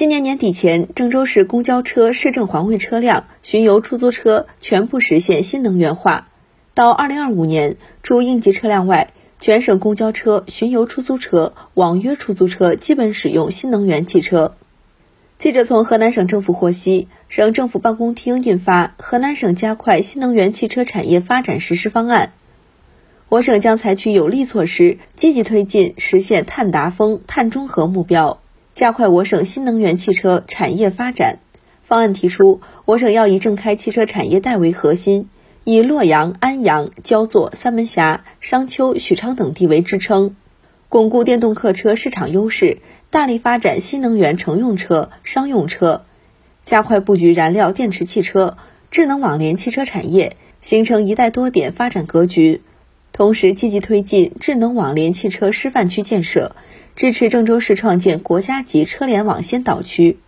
今年年底前，郑州市公交车市政环卫车辆、巡游出租车全部实现新能源化。到二零二五年，除应急车辆外，全省公交车、巡游出租车、网约出租车基本使用新能源汽车。记者从河南省政府获悉，省政府办公厅印发《河南省加快新能源汽车产业发展实施方案》，我省将采取有力措施，积极推进实现碳达峰、碳中和目标，加快我省新能源汽车产业发展。方案提出，我省要以郑开汽车产业带为核心，以洛阳、安阳、焦作、三门峡、商丘、许昌等地为支撑，巩固电动客车市场优势。大力发展新能源乘用车、商用车，加快布局燃料电池汽车、智能网联汽车产业，形成一带多点发展格局。同时，积极推进智能网联汽车示范区建设，支持郑州市创建国家级车联网先导区。